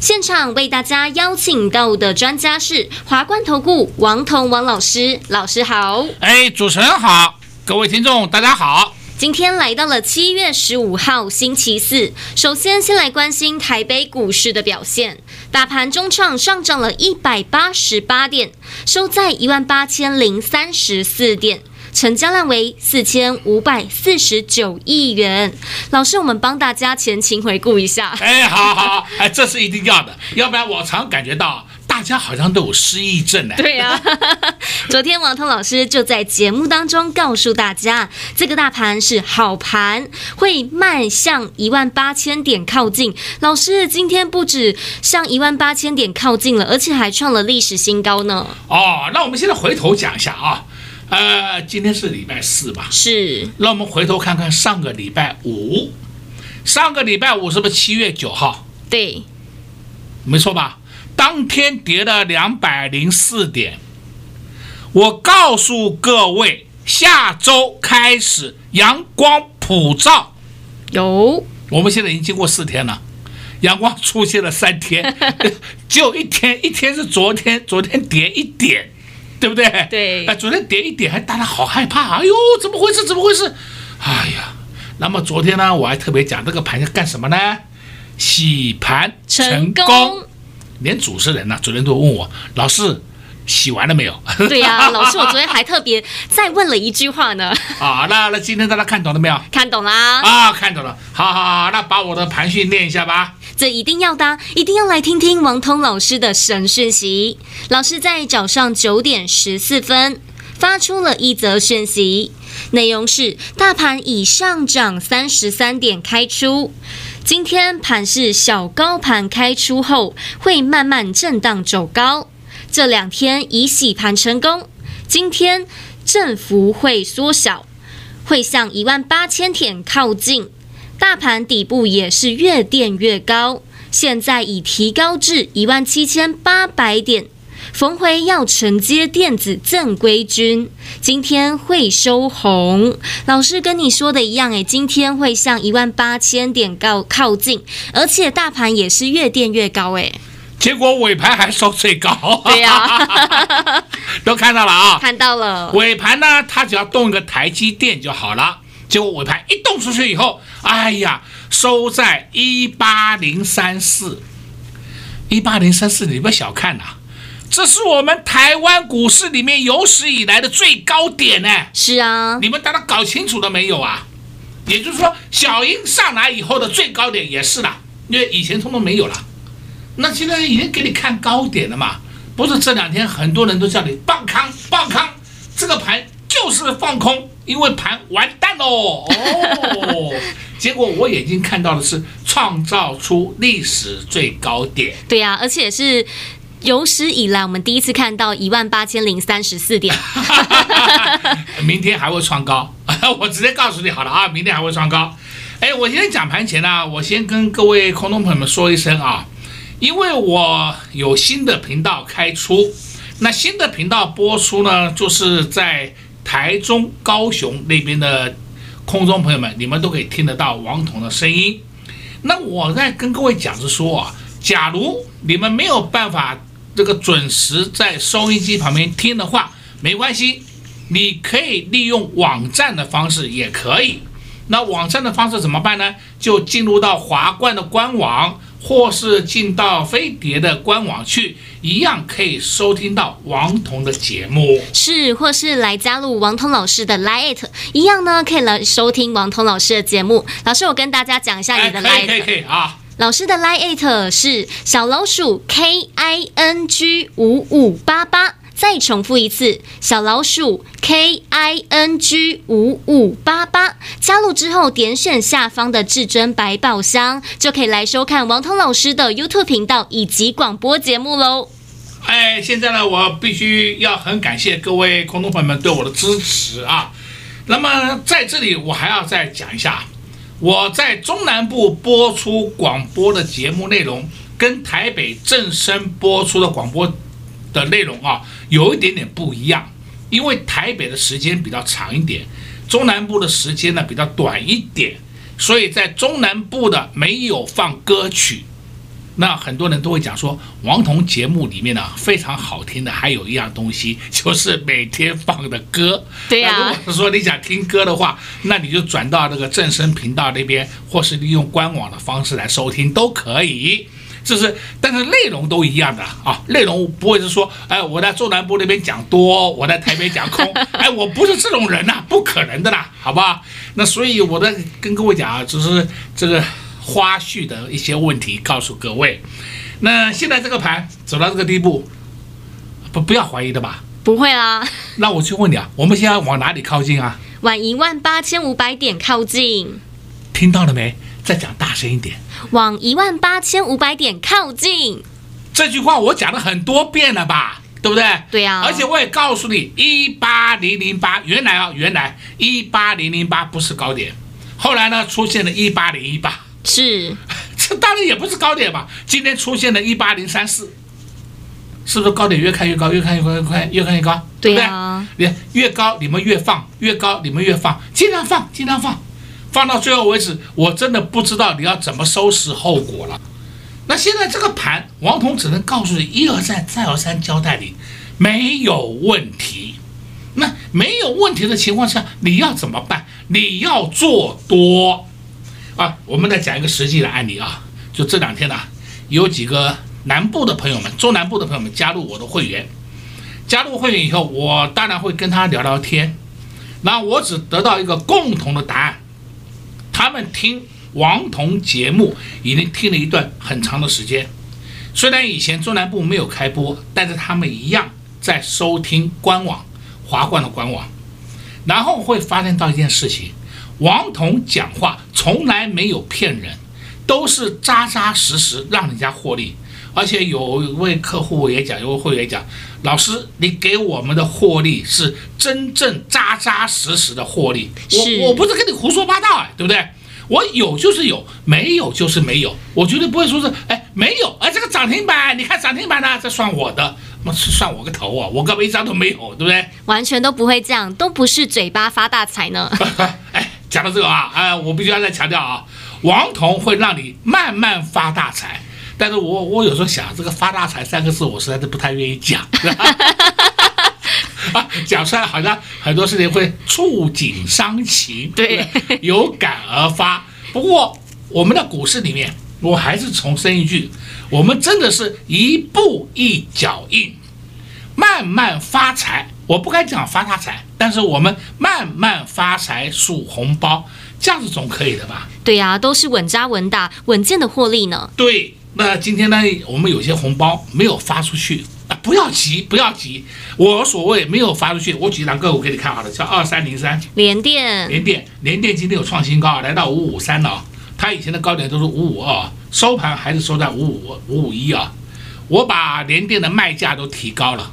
现场为大家邀请到的专家是华冠投顾王彤王老师，老师好。哎，主持人好，各位听众大家好。今天来到了七月十五号星期四，首先先来关心台北股市的表现。大盘中场上涨了一百八十八点，收在一万八千零三十四点，成交量为四千五百四十九亿元。老师，我们帮大家前情回顾一下。哎，好好好，哎，这是一定要的，要不然我常感觉到。大家好像都有失忆症呢。对呀、啊，昨天王彤老师就在节目当中告诉大家，这个大盘是好盘，会迈向一万八千点靠近。老师今天不止向一万八千点靠近了，而且还创了历史新高呢。哦，那我们现在回头讲一下啊，呃，今天是礼拜四吧？是。那我们回头看看上个礼拜五，上个礼拜五是不是七月九号？对，没错吧？当天跌了两百零四点，我告诉各位，下周开始阳光普照。有，我们现在已经经过四天了，阳光出现了三天，就一天，一天是昨天，昨天跌一点，对不对？对。哎，昨天跌一点，还大家好害怕，哎呦，怎么回事？怎么回事？哎呀，那么昨天呢，我还特别讲这个盘要干什么呢？洗盘成功。成功连主持人呢、啊，昨天都问我老师洗完了没有？对呀、啊，老师，我昨天还特别再问了一句话呢。啊，那那今天大家看懂了没有？看懂啦。啊，看懂了。好好好，那把我的盘训练一下吧。这一定要的，一定要来听听王通老师的神讯息。老师在早上九点十四分发出了一则讯息，内容是：大盘已上涨三十三点开出。今天盘是小高盘开出后，会慢慢震荡走高。这两天已洗盘成功，今天振幅会缩小，会向一万八千点靠近。大盘底部也是越垫越高，现在已提高至一万七千八百点。逢回要承接电子正规军，今天会收红。老师跟你说的一样，诶，今天会向一万八千点靠靠近，而且大盘也是越垫越高，诶。结果尾盘还收最高。对呀、啊，都看到了啊，看到了。尾盘呢，它只要动一个台积电就好了。结果尾盘一动出去以后，哎呀，收在一八零三四，一八零三四，你不要小看呐、啊。这是我们台湾股市里面有史以来的最高点呢。是啊，你们大家搞清楚了没有啊？也就是说，小英上来以后的最高点也是了，因为以前通通没有了。那现在已经给你看高点了嘛？不是这两天很多人都叫你放空放空，这个盘就是放空，因为盘完蛋喽。哦，结果我眼睛看到的是创造出历史最高点。对呀、啊，而且是。有史以来，我们第一次看到一万八千零三十四点，明天还会创高，我直接告诉你好了啊，明天还会创高。哎，我今天讲盘前呢，我先跟各位空中朋友们说一声啊，因为我有新的频道开出，那新的频道播出呢，就是在台中、高雄那边的空中朋友们，你们都可以听得到王彤的声音。那我在跟各位讲是说啊，假如你们没有办法。这个准时在收音机旁边听的话，没关系，你可以利用网站的方式也可以。那网站的方式怎么办呢？就进入到华冠的官网，或是进到飞碟的官网去，一样可以收听到王彤的节目。是，或是来加入王彤老师的 Lite，一样呢，可以来收听王彤老师的节目。老师，我跟大家讲一下你的 Line。可以可以可以啊。老师的 Lite 是小老鼠 K I N G 五五八八，再重复一次，小老鼠 K I N G 五五八八，加入之后点选下方的至尊百宝箱，就可以来收看王彤老师的 YouTube 频道以及广播节目喽。哎，现在呢，我必须要很感谢各位观众朋友们对我的支持啊。那么在这里，我还要再讲一下，我在中南部播出广播的节目内容，跟台北正声播出的广播的内容啊，有一点点不一样，因为台北的时间比较长一点，中南部的时间呢比较短一点，所以在中南部的没有放歌曲。那很多人都会讲说，王彤节目里面呢非常好听的，还有一样东西 就是每天放的歌。对呀、啊。如果说你想听歌的话，那你就转到那个正声频道那边，或是利用官网的方式来收听都可以。就是，但是内容都一样的啊，内容不会是说，哎，我在中南部那边讲多，我在台北讲空，哎，我不是这种人呐、啊，不可能的啦，好吧？那所以我在跟各位讲啊，只是这个花絮的一些问题告诉各位。那现在这个盘走到这个地步，不不要怀疑的吧？不会啦。那我去问你啊，我们现在往哪里靠近啊？往一万八千五百点靠近。听到了没？再讲大声一点。往一万八千五百点靠近，这句话我讲了很多遍了吧，对不对？对呀、啊。而且我也告诉你，一八零零八，原来啊，原来一八零零八不是高点，后来呢出现了一八零一八，是，这当然也不是高点吧？今天出现了一八零三四，是不是高点越看越高，越看越高，越看越看越高？对呀。你越高你们越放，越高你们越放，尽量放，尽量放。放到最后为止，我真的不知道你要怎么收拾后果了。那现在这个盘，王彤只能告诉你一而再、再而三交代你没有问题。那没有问题的情况下，你要怎么办？你要做多啊！我们再讲一个实际的案例啊，就这两天呢、有几个南部的朋友们、中南部的朋友们加入我的会员，加入会员以后，我当然会跟他聊聊天。那我只得到一个共同的答案。他们听王彤节目已经听了一段很长的时间，虽然以前中南部没有开播，但是他们一样在收听官网华冠的官网，然后会发现到一件事情：王彤讲话从来没有骗人，都是扎扎实实让人家获利。而且有一位客户也讲，有位会员讲，老师，你给我们的获利是真正扎扎实实的获利，我我不是跟你胡说八道哎，对不对？我有就是有，没有就是没有，我绝对不会说是哎没有，哎这个涨停板，你看涨停板呢，这算我的，那算我个头啊，我根本一张都没有，对不对？完全都不会这样，都不是嘴巴发大财呢。哎，讲到这个啊，哎，我必须要再强调啊，王彤会让你慢慢发大财。但是我我有时候想，这个发大财三个字，我实在是不太愿意讲，啊，讲出来好像很多事情会触景伤情，对，有感而发。不过我们的股市里面，我还是重申一句，我们真的是一步一脚印，慢慢发财。我不该讲发大财，但是我们慢慢发财数红包，这样子总可以的吧？对呀，都是稳扎稳打、稳健的获利呢。对。那今天呢，我们有些红包没有发出去啊，不要急，不要急。我所谓没有发出去，我举两个我给你看好了，叫二三零三联电，联电，联电今天有创新高，来到五五三了啊。它以前的高点都是五五二，收盘还是收在五五五五一啊。我把联电的卖价都提高了，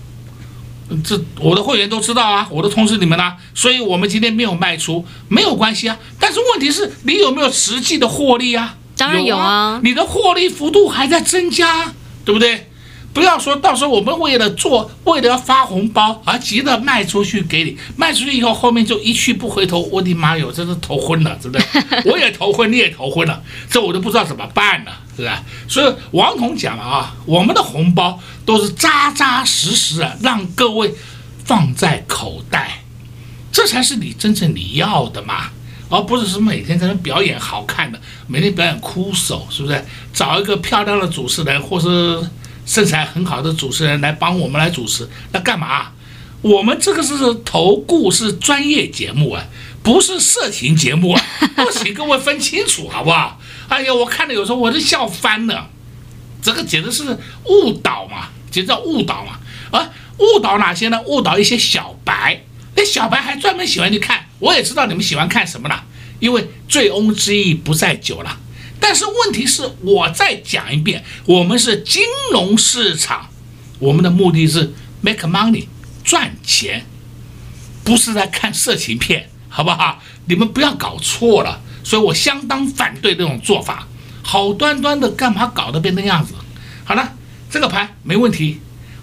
这我的会员都知道啊，我都通知你们呢，所以我们今天没有卖出，没有关系啊。但是问题是你有没有实际的获利啊？当然有啊，你的获利幅度还在增加，对不对？不要说到时候我们为了做，为了要发红包而急着卖出去给你，卖出去以后后面就一去不回头，我的妈哟，真是头昏了，对不对？我也头昏，你也头昏了，这我都不知道怎么办了，是吧？所以王彤讲了啊，我们的红包都是扎扎实实啊，让各位放在口袋，这才是你真正你要的嘛。而不是说每天在那表演好看的，每天表演枯手，是不是？找一个漂亮的主持人，或是身材很好的主持人来帮我们来主持，那干嘛？我们这个是投顾是专业节目啊，不是色情节目啊，不请 各位分清楚好不好？哎呀，我看了有时候我都笑翻了，这个简直是误导嘛，简直叫误导嘛！啊，误导哪些呢？误导一些小白，那小白还专门喜欢去看。我也知道你们喜欢看什么了，因为醉翁之意不在酒了。但是问题是，我再讲一遍，我们是金融市场，我们的目的是 make money 赚钱，不是在看色情片，好不好？你们不要搞错了。所以我相当反对这种做法，好端端的干嘛搞得变那样子？好了，这个盘没问题，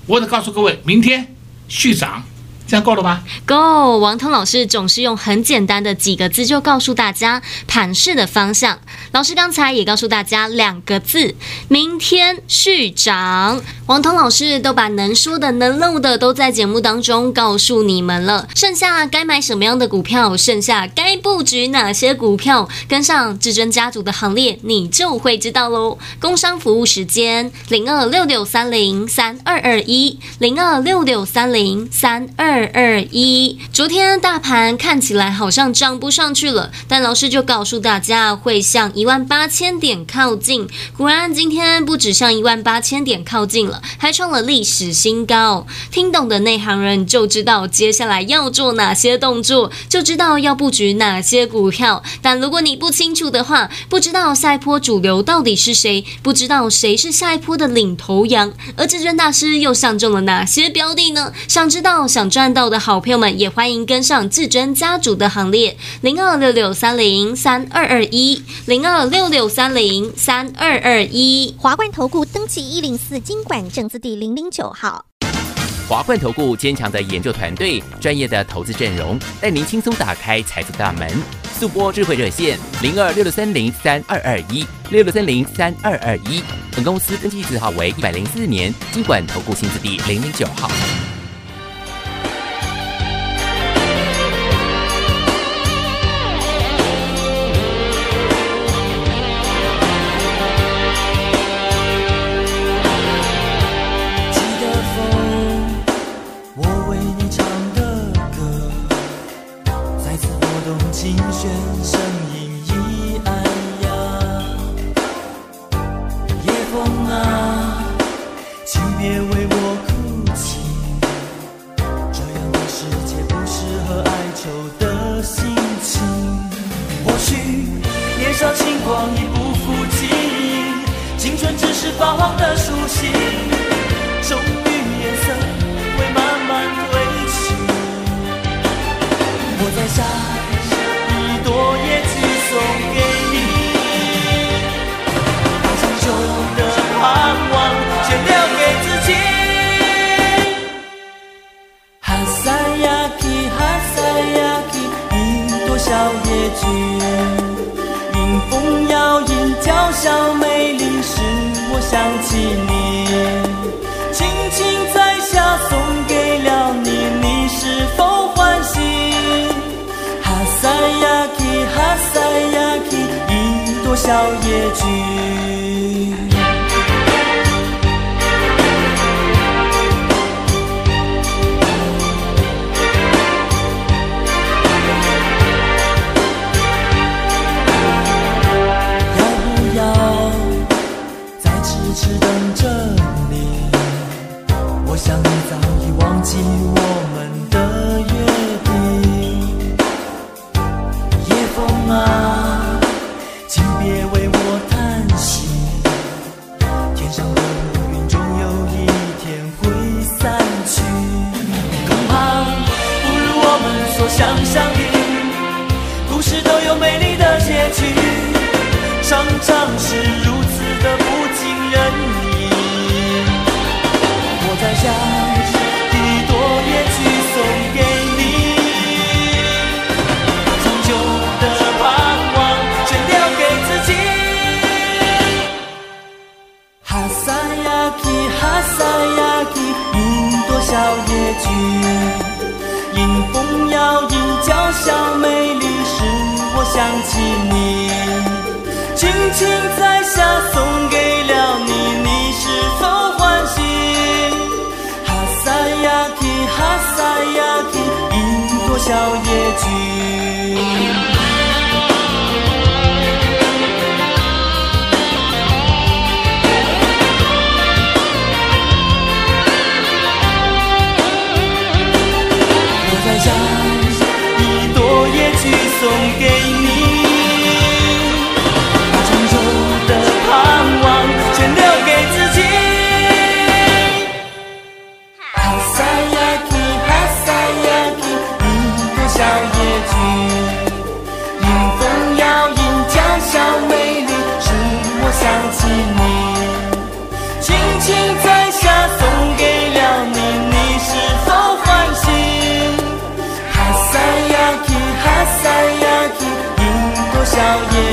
我得告诉各位，明天续涨。这样够了吧够王通老师总是用很简单的几个字就告诉大家盘势的方向。老师刚才也告诉大家两个字：明天续涨。王通老师都把能说的、能漏的都在节目当中告诉你们了。剩下该买什么样的股票，剩下该布局哪些股票，跟上至尊家族的行列，你就会知道喽。工商服务时间：零二六六三零三二二一，零二六六三零三二。二二一，昨天大盘看起来好像涨不上去了，但老师就告诉大家会向一万八千点靠近。果然，今天不止向一万八千点靠近了，还创了历史新高。听懂的内行人就知道接下来要做哪些动作，就知道要布局哪些股票。但如果你不清楚的话，不知道下一波主流到底是谁，不知道谁是下一波的领头羊，而至尊大师又相中了哪些标的呢？想知道，想赚。到的好朋友们也欢迎跟上至尊家族的行列，零二六六三零三二二一，零二六六三零三二二一。华冠投顾登记一零四经管证字第零零九号。华冠投顾坚强的研究团队，专业的投资阵容，带您轻松打开财富大门。速播智慧热线零二六六三零三二二一六六三零三二二一。本公司登记字号为一百零四年经管投顾新字第零零九号。风啊，请别为我哭泣，这样的世界不适合哀愁的心情，或许年少轻狂已不复记忆，青春只是泛黄的书信。小美丽使我想起你轻轻摘下送给了你你是否欢喜？哈萨雅琪哈萨雅琪一朵小野菊。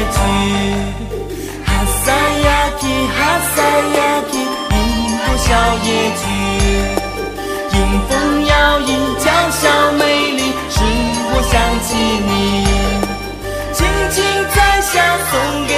夜曲。哈萨雅琪，哈萨雅琪，银朵小野菊。迎风摇曳，娇小美丽，使我想起你。轻轻摘下送给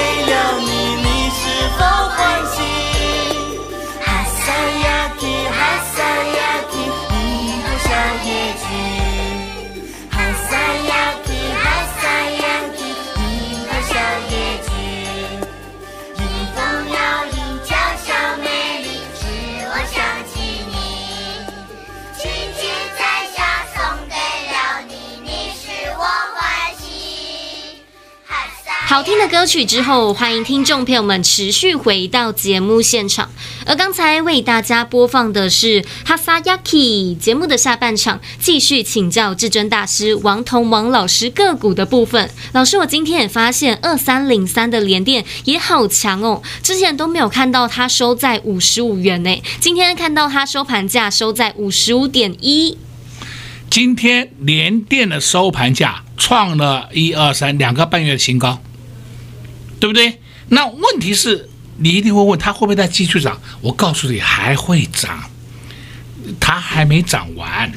歌曲之后，欢迎听众朋友们持续回到节目现场。而刚才为大家播放的是哈萨雅琪节目的下半场，继续请教至尊大师王彤王老师个股的部分。老师，我今天也发现二三零三的连电也好强哦，之前都没有看到它收在五十五元呢，今天看到它收盘价收在五十五点一。今天连电的收盘价创了一二三两个半月的新高。对不对？那问题是，你一定会问他会不会再继续涨？我告诉你，还会涨，它还没涨完。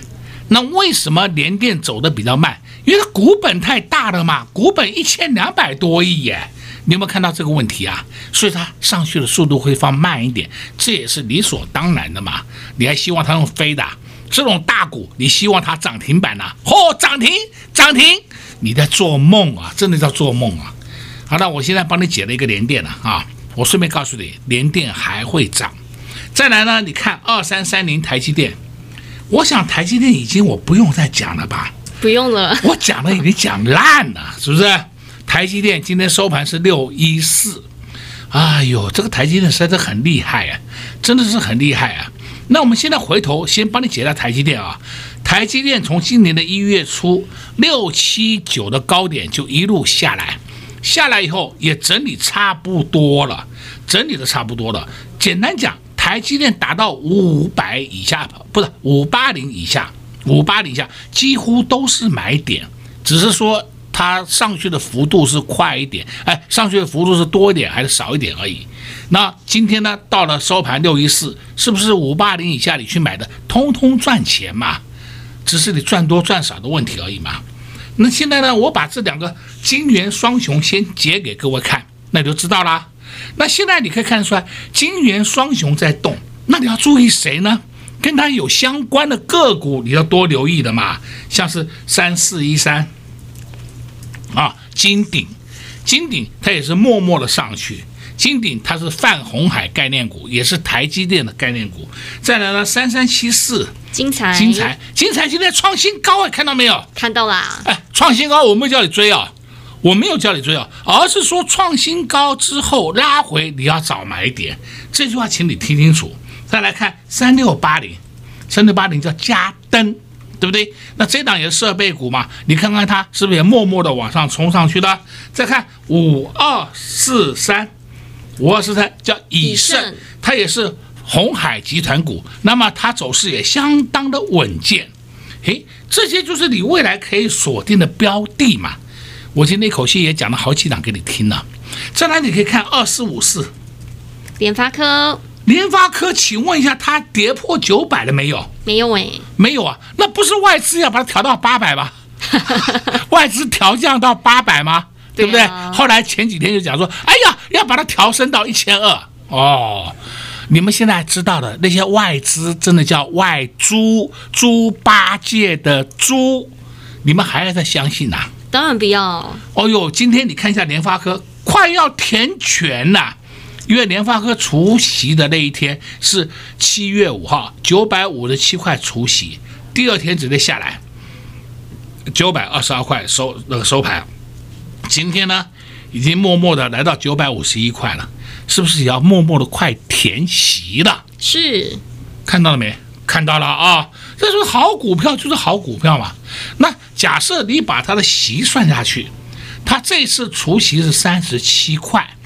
那为什么联电走的比较慢？因为它股本太大了嘛，股本一千两百多亿耶。你有没有看到这个问题啊？所以它上去的速度会放慢一点，这也是理所当然的嘛。你还希望它用飞的这种大股，你希望它涨停板呐、啊？嚯、涨停，涨停！你在做梦啊，真的叫做梦啊！好，那我现在帮你解了一个连电了啊！我顺便告诉你，连电还会涨。再来呢，你看二三三零台积电，我想台积电已经我不用再讲了吧？不用了，我讲了已经讲烂了，是不是？台积电今天收盘是六一四，哎呦，这个台积电实在是很厉害啊，真的是很厉害啊！那我们现在回头先帮你解了台积电啊，台积电从今年的一月初六七九的高点就一路下来。下来以后也整理差不多了，整理的差不多了。简单讲，台积电达到五百以下，不是五八零以下，五八零以下几乎都是买点，只是说它上去的幅度是快一点，哎，上去的幅度是多一点还是少一点而已。那今天呢，到了收盘六一四，是不是五八零以下你去买的，通通赚钱嘛？只是你赚多赚少的问题而已嘛。那现在呢，我把这两个金元双雄先解给各位看，那你就知道啦。那现在你可以看得出来，金元双雄在动，那你要注意谁呢？跟它有相关的个股，你要多留意的嘛。像是三四一三啊，金鼎，金鼎它也是默默的上去。金鼎它是泛红海概念股，也是台积电的概念股。再来呢，三三七四，金财，金财，金财今天创新高啊，看到没有？看到啦。哎，创新高，我没有叫你追啊，我没有叫你追啊，而是说创新高之后拉回，你要找买点。这句话，请你听清楚。再来看三六八零，三六八零叫加登，对不对？那这档也是设备股嘛？你看看它是不是也默默的往上冲上去的？再看五二四三。五二四三叫以盛，它也是红海集团股，那么它走势也相当的稳健，诶，这些就是你未来可以锁定的标的嘛。我今天一口气也讲了好几档给你听了，再来你可以看二四五四，联发科，联发科，请问一下，它跌破九百了没有？没有哎，没有啊，那不是外资要把它调到八百吗？外资调降到八百吗？对不对？后来前几天就讲说，哎呀，要把它调升到一千二哦。你们现在知道的那些外资，真的叫外猪，猪八戒的猪，你们还要再相信呐、当然不要。哦呦，今天你看一下联发科，快要填权了，因为联发科除夕的那一天是七月五号，九百五十七块除夕，第二天直接下来，九百二十二块收那个收盘。今天呢，已经默默的来到九百五十一块了，是不是也要默默的快填席了？是，看到了没？看到了啊！这是好股票，就是好股票嘛。那假设你把它的席算下去，它这次除息是三十七块，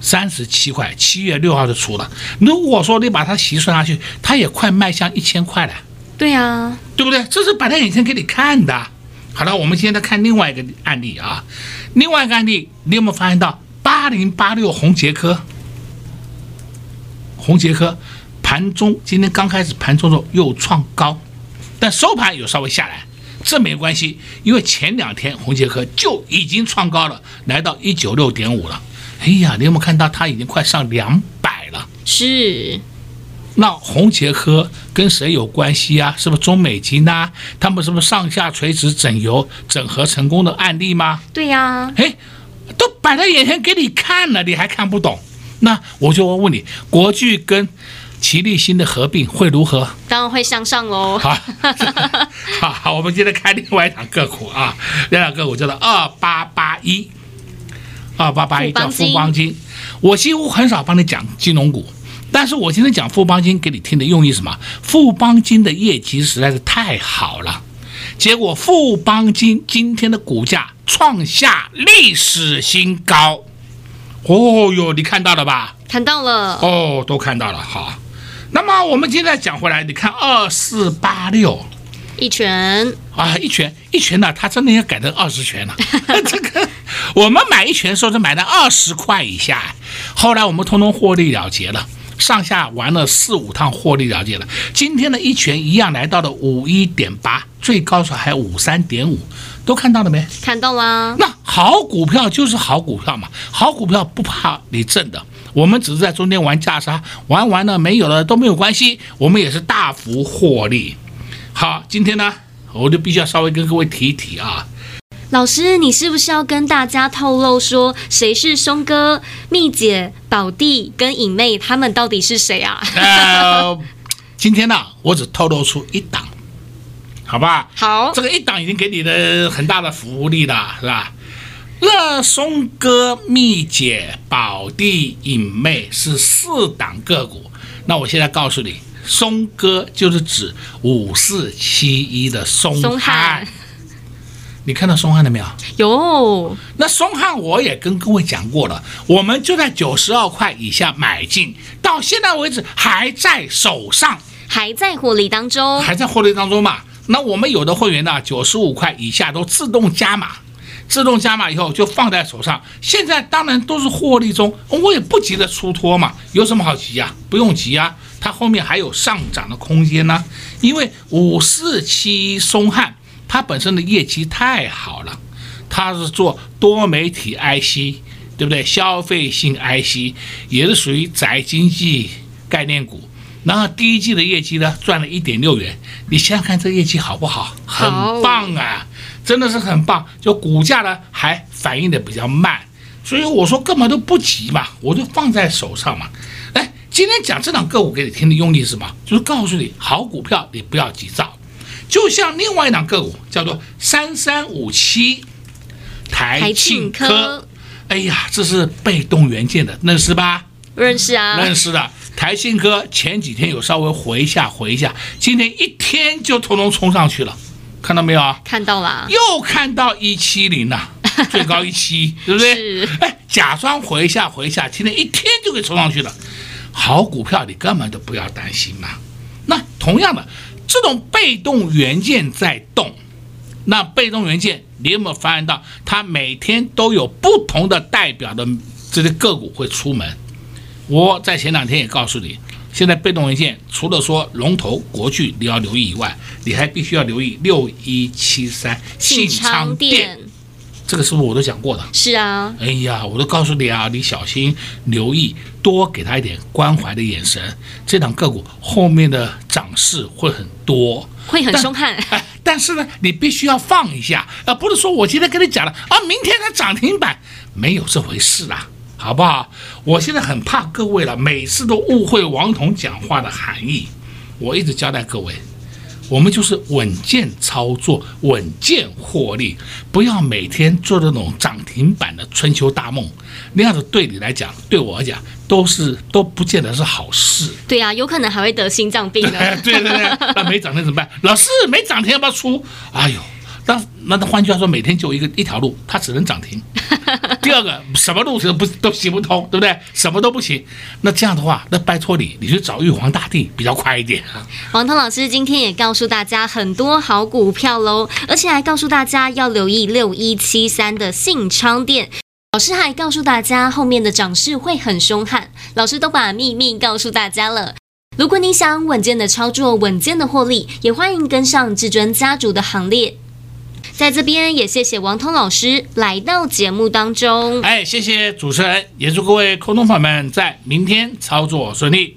三十七块，七月六号就出了。如果说你把它席算下去，它也快迈向一千块了。对啊，对不对？这是摆在眼前给你看的。好了，我们现在看另外一个案例啊。另外一个案例，你有没有发现到八零八六红杰科？红杰科盘中今天刚开始盘中的时候又创高，但收盘有稍微下来，这没关系，因为前两天红杰科就已经创高了，来到一九六点五了。哎呀，你有没有看到它已经快上两百了？是。那红杰科跟谁有关系啊？是不是中美晶啊？他们是不是上下垂直整油整合成功的案例吗？对呀、啊，哎，都摆在眼前给你看了，你还看不懂？那我就问你，国巨跟奇力新的合并会如何？当然会向上喽。好，好，好，我们接着看另外一档个股啊，这档个股叫做二八八一，二八八一叫富邦金。我几乎很少帮你讲金融股。但是我今天讲富邦金给你听的用意是什么？富邦金的业绩实在是太好了，结果富邦金今天的股价创下历史新高。哦哟，你看到了吧？看到了。哦，都看到了。好，那么我们现在讲回来，你看二四八六，一拳啊，一拳一拳呢，它真的要改成二十拳了。这个我们买一拳的时候是买的二十块以下，后来我们通通获利了结了。上下玩了四五趟，获利了结了。今天的一拳一样来到了五一点八，最高时候还五三点五，都看到了没？看到了。那好股票就是好股票嘛，好股票不怕你挣的，我们只是在中间玩价差，玩完了没有了都没有关系，我们也是大幅获利。好，今天呢，我就必须要稍微跟各位提一提啊。老师，你是不是要跟大家透露说，谁是松哥、蜜姐、宝弟跟影妹，他们到底是谁啊？呃，今天呢，我只透露出一档，好吧？好，这个一档已经给你的很大的福利了，是吧？那松哥、蜜姐、宝弟、影妹是四档个股，那我现在告诉你，松哥就是指五四七一的松翰。你看到松汉了没有？有。那松汉我也跟各位讲过了，我们就在九十二块以下买进，到现在为止还在手上，还在获利当中，还在获利当中嘛。那我们有的会员呢，九十五块以下都自动加码，自动加码以后就放在手上，现在当然都是获利中，我也不急着出脱嘛，有什么好急呀？不用急呀，它后面还有上涨的空间呢，因为五四七松翰。它本身的业绩太好了，它是做多媒体 IC，对不对？消费性 IC 也是属于宅经济概念股。然后第一季的业绩呢，赚了一点六元。你想想看，这业绩好不好？很棒啊，真的是很棒。就股价呢，还反应的比较慢，所以我说根本都不急嘛，我就放在手上嘛。哎，今天讲这档个股给你听的用意是什么？就是告诉你，好股票你不要急躁。就像另外一档个股叫做三三五七台庆科，哎呀，这是被动元件的，认识吧？认识啊，认识的。台庆科前几天有稍微回一下，回一下，今天一天就通通冲上去了，看到没有啊？看到了，又看到一七零了，最高一七，对不对？是。哎，假装回一下，回一下，今天一天就给冲上去了。好股票，你根本就不要担心嘛。那同样的。这种被动元件在动，那被动元件你有没有发现到，它每天都有不同的代表的这些个股会出门？我在前两天也告诉你，现在被动元件除了说龙头国巨你要留意以外，你还必须要留意六一七三信昌电。这个是不是我都讲过的？是啊。哎呀，我都告诉你啊，你小心留意，多给他一点关怀的眼神。这档个股后面的涨势会很多，会很凶悍。哎，但是呢，你必须要放一下，啊不是说我今天跟你讲了啊，明天它涨停板，没有这回事啦，好不好？我现在很怕各位了，每次都误会王彤讲话的含义。我一直交代各位。我们就是稳健操作，稳健获利，不要每天做那种涨停板的春秋大梦，那样子对你来讲，对我来讲都是都不见得是好事。对呀、啊，有可能还会得心脏病 呢。对对对，那没涨停怎么办？老师没涨停要不要出？哎呦，那那那换句话说，每天就一个一条路，它只能涨停，第二个什么路程都不都行不通，对不对？什么都不行。那这样的话，那拜托你，你去找玉皇大帝比较快一点。王涛老师今天也告诉大家很多好股票喽，而且还告诉大家要留意六一七三的信昌店。老师还告诉大家后面的涨势会很凶悍，老师都把秘密告诉大家了。如果你想稳健的操作、稳健的获利，也欢迎跟上至尊家族的行列。在这边也谢谢王通老师来到节目当中。哎，谢谢主持人，也祝各位空洞粉们在明天操作顺利。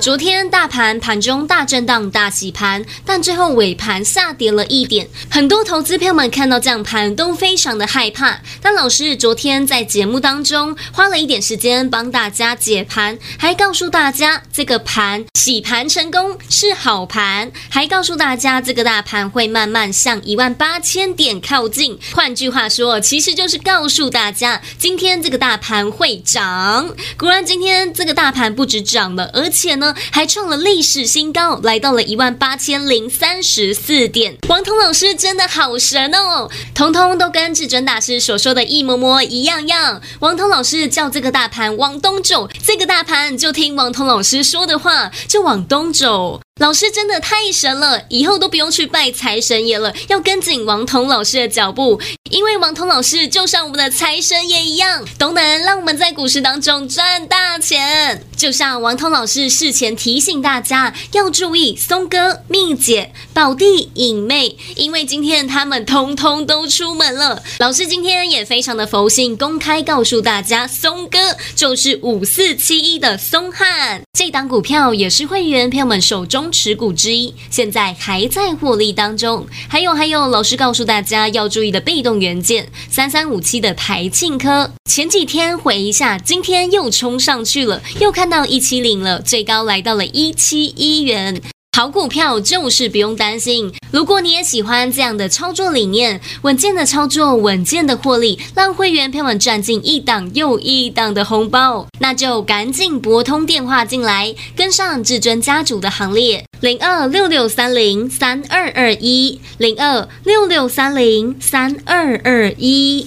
昨天大盘盘中大震荡、大洗盘，但最后尾盘下跌了一点。很多投资票们看到这样盘都非常的害怕。但老师昨天在节目当中花了一点时间帮大家解盘，还告诉大家这个盘洗盘成功是好盘，还告诉大家这个大盘会慢慢向一万八千点靠近。换句话说，其实就是告诉大家今天这个大盘会涨。果然今天这个大盘不止涨了，而且呢。还创了历史新高，来到了一万八千零三十四点。王彤老师真的好神哦，通通都跟至尊大师所说的一模模一样样。王彤老师叫这个大盘往东走，这个大盘就听王彤老师说的话，就往东走。老师真的太神了，以后都不用去拜财神爷了，要跟紧王彤老师的脚步，因为王彤老师就像我们的财神爷一样，都能让我们在股市当中赚大钱。就像王彤老师事前提醒大家要注意松哥、蜜姐、宝弟、影妹，因为今天他们通通都出门了。老师今天也非常的佛性，公开告诉大家，松哥就是五四七一的松汉，这档股票也是会员朋友们手中。持股之一，现在还在获利当中。还有还有，老师告诉大家要注意的被动元件，三三五七的台庆科，前几天回一下，今天又冲上去了，又看到一七零了，最高来到了一七一元。好股票就是不用担心。如果你也喜欢这样的操作理念，稳健的操作，稳健的获利，让会员朋友们赚进一档又一档的红包，那就赶紧拨通电话进来，跟上至尊家族的行列。零二六六三零三二二一，零二六六三零三二二一。